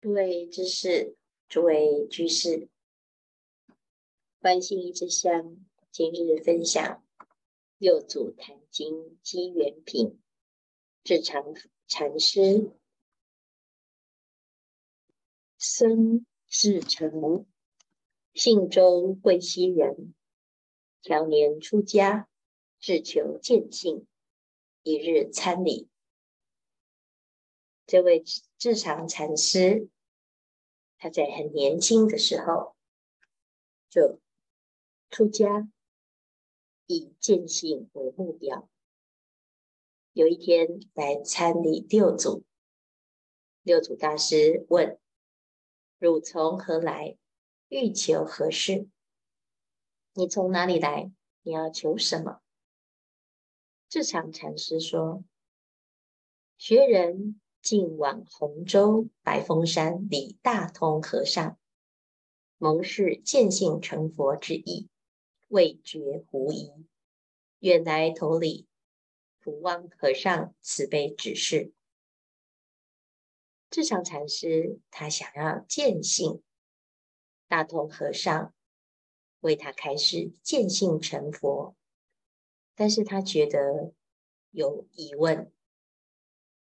诸位知识，诸位居士，观心一支香，今日分享六祖坛经机缘品，智常禅师，僧智常，信州贵溪人，调年出家，志求见性，一日参礼。这位智常禅师，他在很年轻的时候就出家，以见性为目标。有一天来参礼六祖，六祖大师问：“汝从何来？欲求何事？”你从哪里来？你要求什么？智常禅师说：“学人。”近往洪州白峰山礼大通和尚，蒙示见性成佛之意，未觉狐疑，愿来投礼，普望和尚慈悲指示。智常禅师他想要见性，大通和尚为他开示见性成佛，但是他觉得有疑问。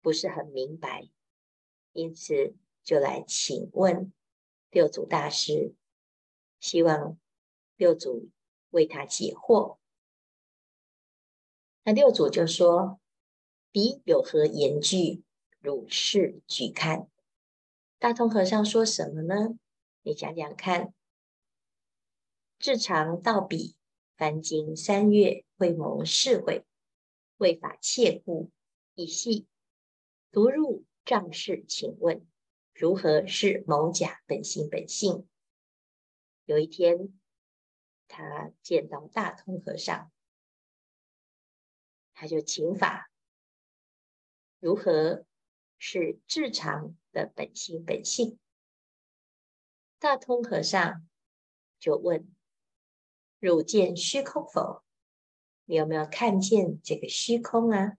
不是很明白，因此就来请问六祖大师，希望六祖为他解惑。那六祖就说：“彼有何言句？汝是举看。”大通和尚说什么呢？你讲讲看。至常道彼凡经三月，会蒙示诲，为法切故，一系。独入丈室，请问如何是某甲本心本性？有一天，他见到大通和尚，他就请法：如何是智常的本心本性？大通和尚就问：汝见虚空否？你有没有看见这个虚空啊？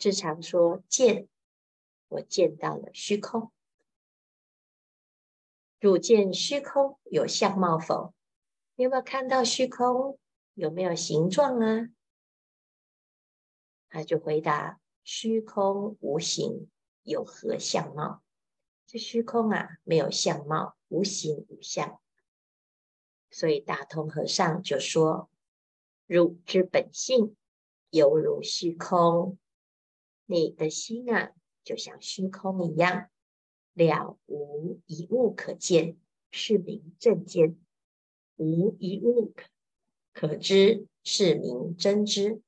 智常说：“见，我见到了虚空。汝见虚空有相貌否？你有没有看到虚空有没有形状啊？”他就回答：“虚空无形，有何相貌？这虚空啊，没有相貌，无形无相。所以大通和尚就说：‘汝之本性，犹如虚空。’”你的心啊，就像虚空一样，了无一物可见，是名正见；无一物可知，是名真知。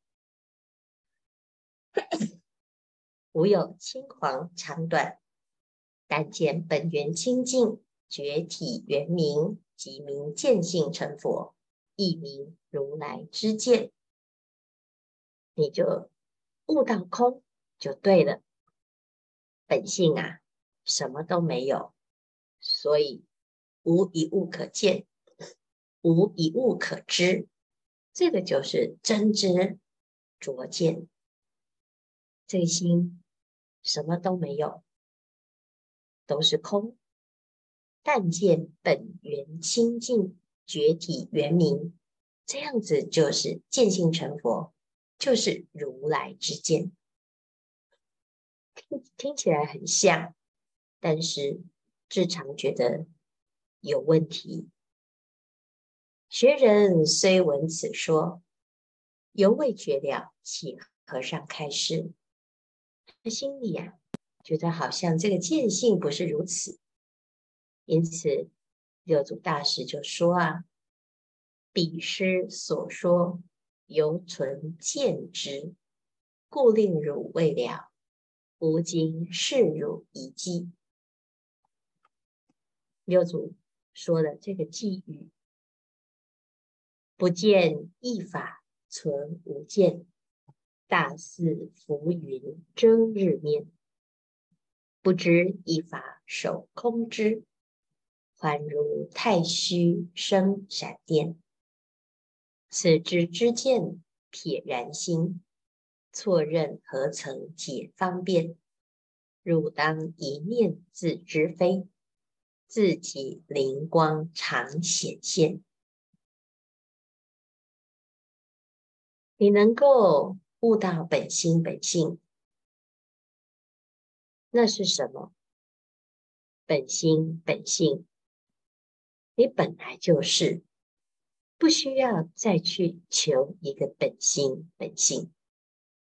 无有青黄长短，但见本源清净，觉体圆明，即名见性成佛，亦名如来之见。你就悟到空。就对了，本性啊，什么都没有，所以无一物可见，无一物可知，这个就是真知灼见。这个心什么都没有，都是空，但见本源清净，觉体圆明，这样子就是见性成佛，就是如来之见。听起来很像，但是智常觉得有问题。学人虽闻此说，犹未决了，请和尚开示。他心里、啊，觉得好像这个见性不是如此，因此六祖大师就说啊：“彼师所说，犹存见之，故令汝未了。”吾今示汝一偈。六祖说的这个偈语：不见一法存无间，大似浮云遮日面；不知一法守空知，还如太虚生闪电。此知之见瞥然心。错认何曾解方便？汝当一念自知非，自己灵光常显现。你能够悟到本心本性，那是什么？本心本性，你本来就是，不需要再去求一个本心本性，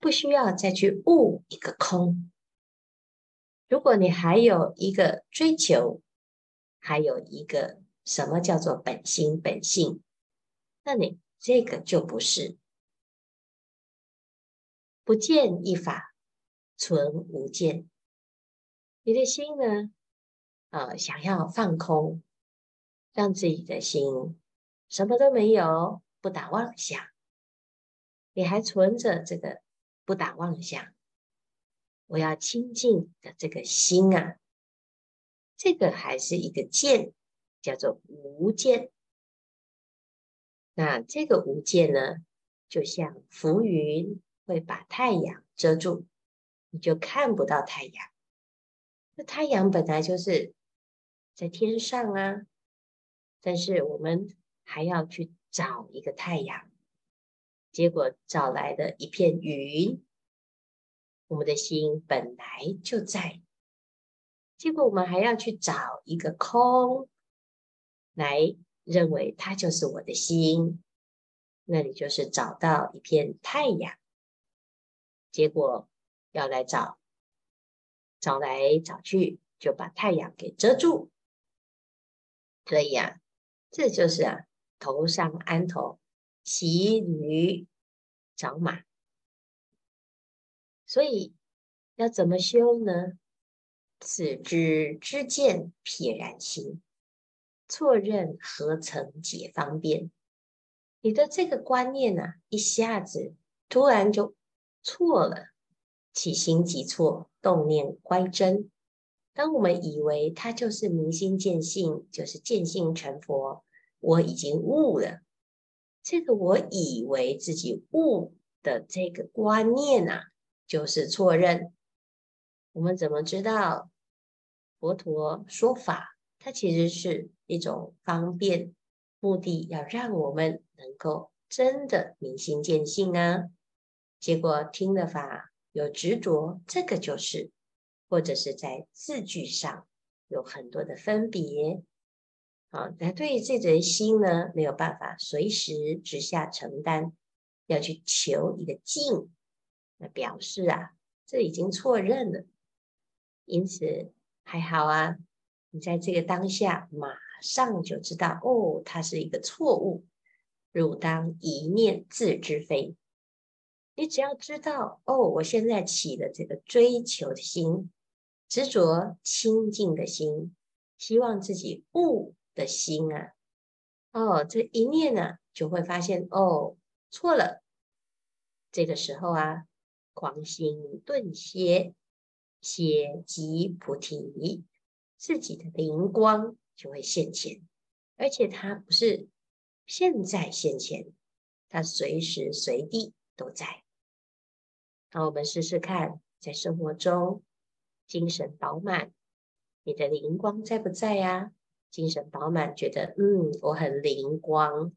不需要再去悟一个空。如果你还有一个追求，还有一个什么叫做本心本性，那你这个就不是。不见一法，存无见。你的心呢？呃，想要放空，让自己的心什么都没有，不打妄想。你还存着这个不打妄想，我要清净的这个心啊，这个还是一个见，叫做无见。那这个无见呢，就像浮云。会把太阳遮住，你就看不到太阳。那太阳本来就是在天上啊，但是我们还要去找一个太阳，结果找来的一片云。我们的心本来就在，结果我们还要去找一个空，来认为它就是我的心，那你就是找到一片太阳。结果要来找，找来找去，就把太阳给遮住。所以啊，这就是啊，头上安头，骑驴找马。所以要怎么修呢？此知知见撇然心，错认何曾解方便？你的这个观念啊，一下子突然就。错了，起心即错，动念乖真。当我们以为他就是明心见性，就是见性成佛，我已经悟了。这个我以为自己悟的这个观念啊，就是错认。我们怎么知道佛陀说法？它其实是一种方便，目的要让我们能够真的明心见性啊。结果听了法有执着，这个就是，或者是在字句上有很多的分别。啊，那对于自己的心呢，没有办法随时直下承担，要去求一个静，那表示啊，这已经错认了。因此还好啊，你在这个当下马上就知道，哦，它是一个错误。汝当一念自知非。你只要知道哦，我现在起的这个追求的心、执着清净的心、希望自己悟的心啊，哦，这一念呢，就会发现哦，错了。这个时候啊，狂心顿歇，歇即菩提，自己的灵光就会现前，而且它不是现在现前，它随时随地都在。那我们试试看，在生活中精神饱满，你的灵光在不在呀？精神饱满，觉得嗯，我很灵光。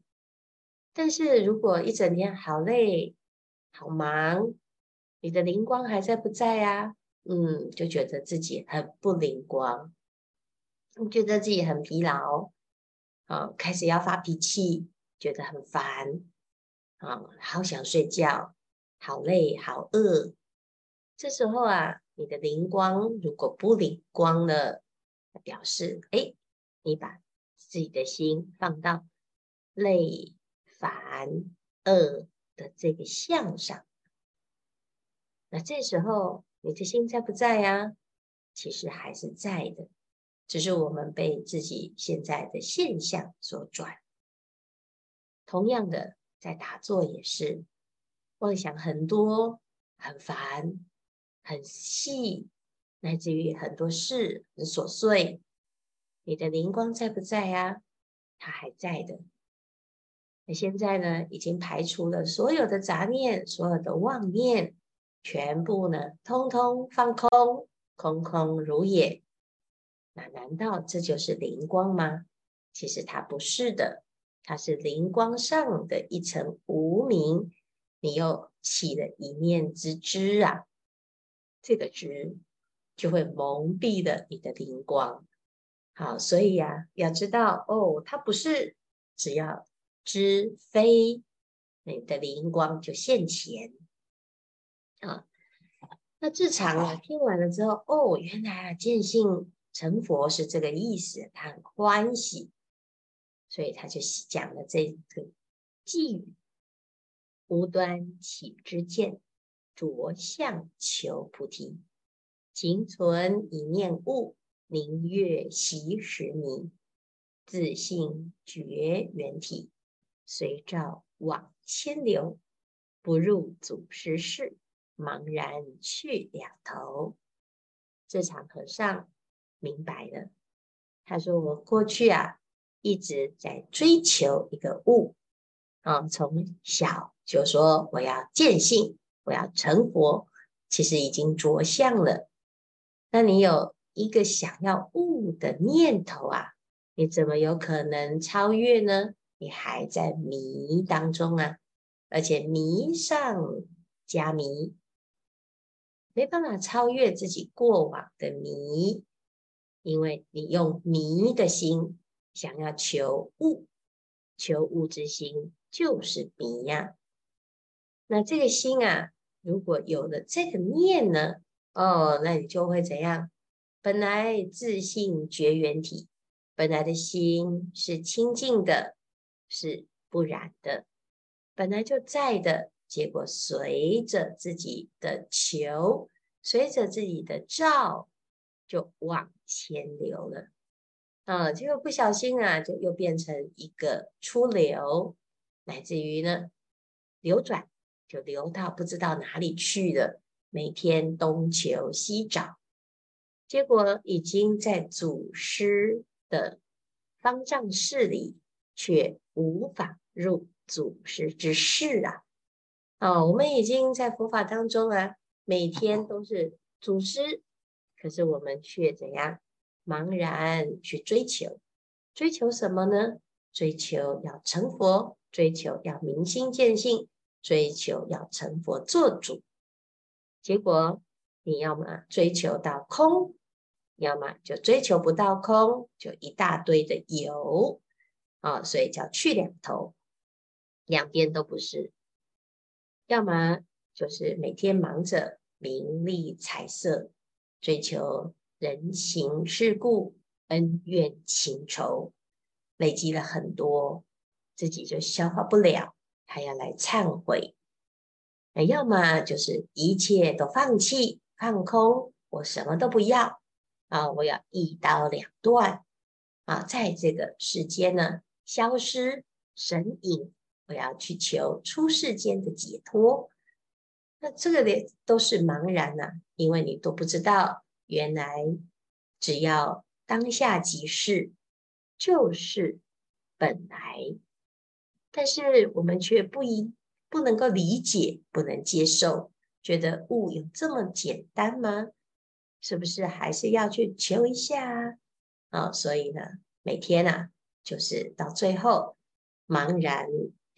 但是如果一整天好累、好忙，你的灵光还在不在呀？嗯，就觉得自己很不灵光，觉得自己很疲劳，啊，开始要发脾气，觉得很烦，啊，好想睡觉。好累，好饿。这时候啊，你的灵光如果不灵光了，表示哎，你把自己的心放到累、烦、饿的这个相上。那这时候你的心在不在呀？其实还是在的，只是我们被自己现在的现象所转。同样的，在打坐也是。妄想很多，很烦，很细，乃至于很多事很琐碎。你的灵光在不在呀？它还在的。那现在呢，已经排除了所有的杂念，所有的妄念，全部呢，通通放空，空空如也。那难道这就是灵光吗？其实它不是的，它是灵光上的一层无明，你又起了一念之知啊，这个知就会蒙蔽了你的灵光。好，所以呀、啊，要知道哦，它不是只要知非，你的灵光就现前啊。那智常啊，听完了之后，哦，原来啊，见性成佛是这个意思，他很欢喜，所以他就讲了这个偈语：无端起之见，着相求菩提，仅存一念悟。明月习时明，自性觉圆体，随照往千流，不入祖师室，茫然去两头。这场和尚明白了，他说：“我过去啊，一直在追求一个物啊，从小就说我要见性，我要成佛，其实已经着相了。那你有？”一个想要悟的念头啊，你怎么有可能超越呢？你还在迷当中啊，而且迷上加迷，没办法超越自己过往的迷，因为你用迷的心想要求悟，求悟之心就是迷呀。那这个心啊，如果有了这个念呢，哦，那你就会怎样？本来自性绝缘体，本来的心是清净的，是不染的，本来就在的，结果随着自己的求，随着自己的照，就往前流了。啊，结果不小心啊，就又变成一个出流，乃至于呢，流转就流到不知道哪里去了，每天东求西找。结果已经在祖师的方丈室里，却无法入祖师之室啊！哦，我们已经在佛法当中啊，每天都是祖师，可是我们却怎样茫然去追求？追求什么呢？追求要成佛，追求要明心见性，追求要成佛做主。结果你要么追求到空。要么就追求不到空，就一大堆的有啊，所以叫去两头，两边都不是。要么就是每天忙着名利财色，追求人情世故、恩怨情仇，累积了很多，自己就消化不了，还要来忏悔。那要么就是一切都放弃、放空，我什么都不要。啊！我要一刀两断啊！在这个世间呢，消失神隐，我要去求出世间的解脱。那这个呢，都是茫然呐、啊，因为你都不知道，原来只要当下即是，就是本来。但是我们却不一不能够理解，不能接受，觉得物有这么简单吗？是不是还是要去求一下啊？哦，所以呢，每天啊，就是到最后茫然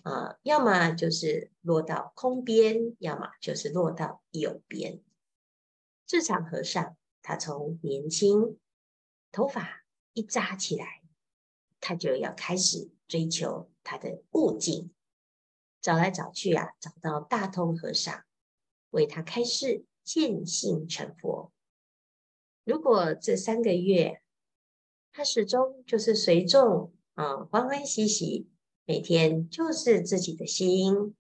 啊，要么就是落到空边，要么就是落到有边。智常和尚他从年轻头发一扎起来，他就要开始追求他的悟境，找来找去啊，找到大通和尚为他开示，见性成佛。如果这三个月，他始终就是随众啊，欢欢喜喜，每天就是自己的心，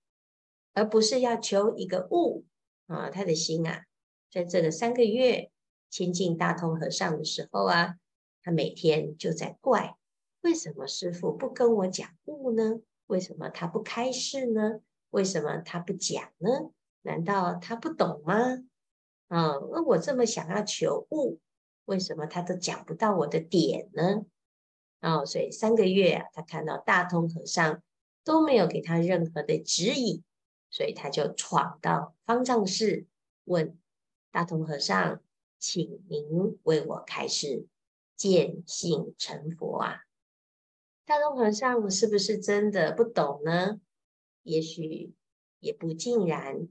而不是要求一个物啊。他的心啊，在这个三个月亲近大通和尚的时候啊，他每天就在怪：为什么师父不跟我讲物呢？为什么他不开示呢？为什么他不讲呢？难道他不懂吗？啊，那我这么想要求悟，为什么他都讲不到我的点呢？哦，所以三个月啊，他看到大通和尚都没有给他任何的指引，所以他就闯到方丈室，问大通和尚：“请您为我开示，见性成佛啊！大通和尚是不是真的不懂呢？也许也不尽然，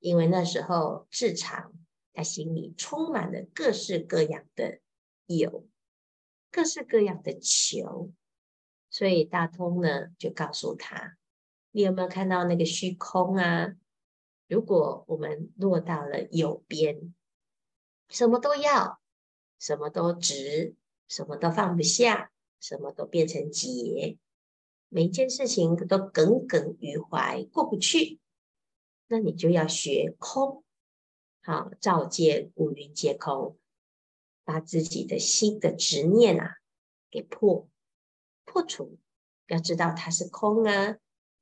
因为那时候智常他心里充满了各式各样的有，各式各样的求，所以大通呢就告诉他：你有没有看到那个虚空啊？如果我们落到了有边，什么都要，什么都执，什么都放不下，什么都变成结，每一件事情都耿耿于怀，过不去，那你就要学空，好，照见五蕴皆空，把自己的心的执念啊给破破除，要知道它是空啊，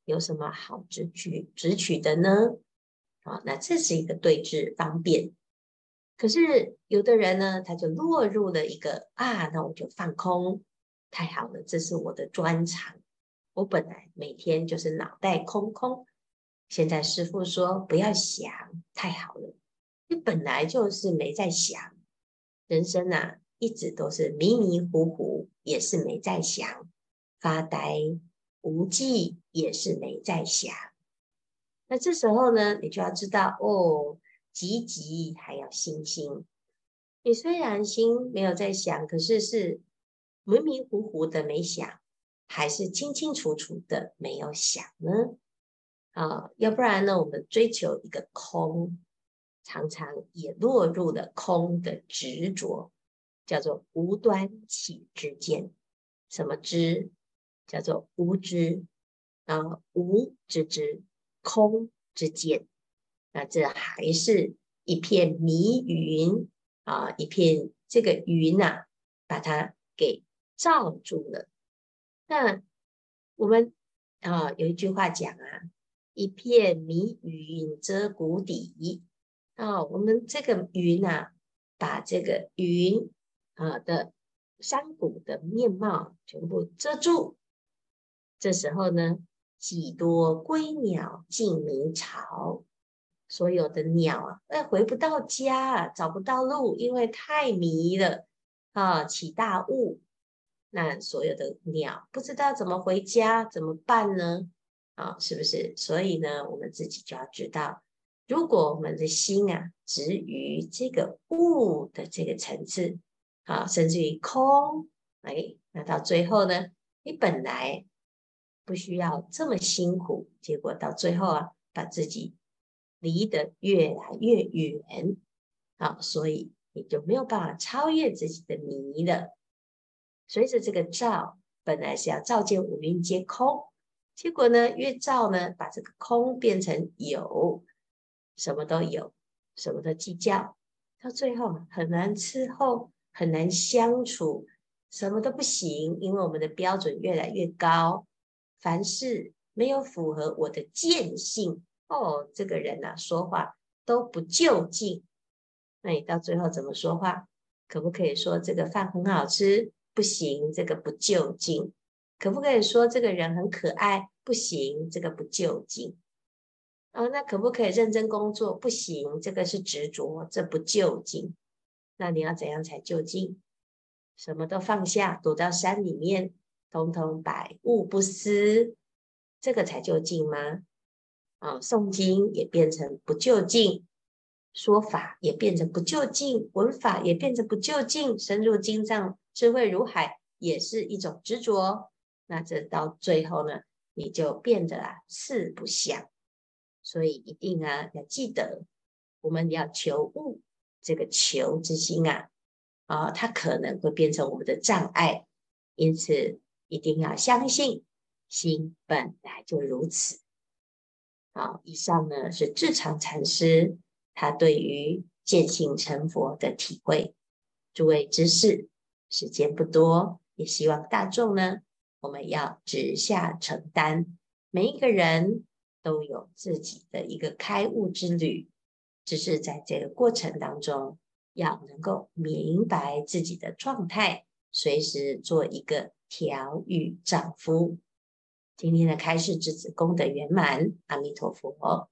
有什么好执取执取的呢？好，那这是一个对治方便。可是有的人呢，他就落入了一个啊，那我就放空，太好了，这是我的专长。我本来每天就是脑袋空空，现在师父说不要想，太好了，你本来就是没在想，人生啊，一直都是迷迷糊糊，也是没在想，发呆无记，也是没在想。那这时候呢，你就要知道哦，急急还要心心。你虽然心没有在想，可是是迷迷糊糊的没想，还是清清楚楚的没有想呢？啊，要不然呢，我们追求一个空，常常也落入了空的执着，叫做无端起之见。什么知？叫做无知啊，无知之。空之见，那这还是一片迷云啊，一片这个云呐、把它给罩住了。那我们啊有一句话讲啊，一片迷云遮谷底啊，我们这个云、啊，把这个云啊的山谷的面貌全部遮住。这时候呢？几多归鸟尽鸣巢，所有的鸟啊，哎，回不到家，找不到路，因为太迷了啊，起大雾。那所有的鸟不知道怎么回家，怎么办呢？啊，是不是？所以呢，我们自己就要知道，如果我们的心啊，执于这个物的这个层次，啊，甚至于空，哎，那到最后呢，你本来。不需要这么辛苦，结果到最后啊，把自己离得越来越远，好，所以你就没有办法超越自己的迷了。随着这个照，本来是要照见五蕴皆空，结果呢，越照呢，把这个空变成有，什么都有，什么都计较，到最后很难伺候，很难相处，什么都不行，因为我们的标准越来越高。凡事没有符合我的见性哦，这个人呐，说话都不就近。那你到最后怎么说话？可不可以说这个饭很好吃？不行，这个不就近。可不可以说这个人很可爱？不行，这个不就近。哦，那可不可以认真工作？不行，这个是执着，这不就近。那你要怎样才就近？什么都放下，躲到山里面。通通百物不思，这个才就近吗？啊，诵经也变成不就近，说法也变成不就近，闻法也变成不就近，深入经藏，智慧如海，也是一种执着。那这到最后呢，你就变得啊四不像。所以一定啊要记得，我们要求悟，这个求之心啊，啊，它可能会变成我们的障碍，因此。一定要相信，心本来就如此。好，以上呢是智常禅师他对于见性成佛的体会。诸位知识，时间不多，也希望大众呢，我们要直下承担。每一个人都有自己的一个开悟之旅，只是在这个过程当中，要能够明白自己的状态，随时做一个。调御丈夫，今天的开示之子功德圆满，阿弥陀佛。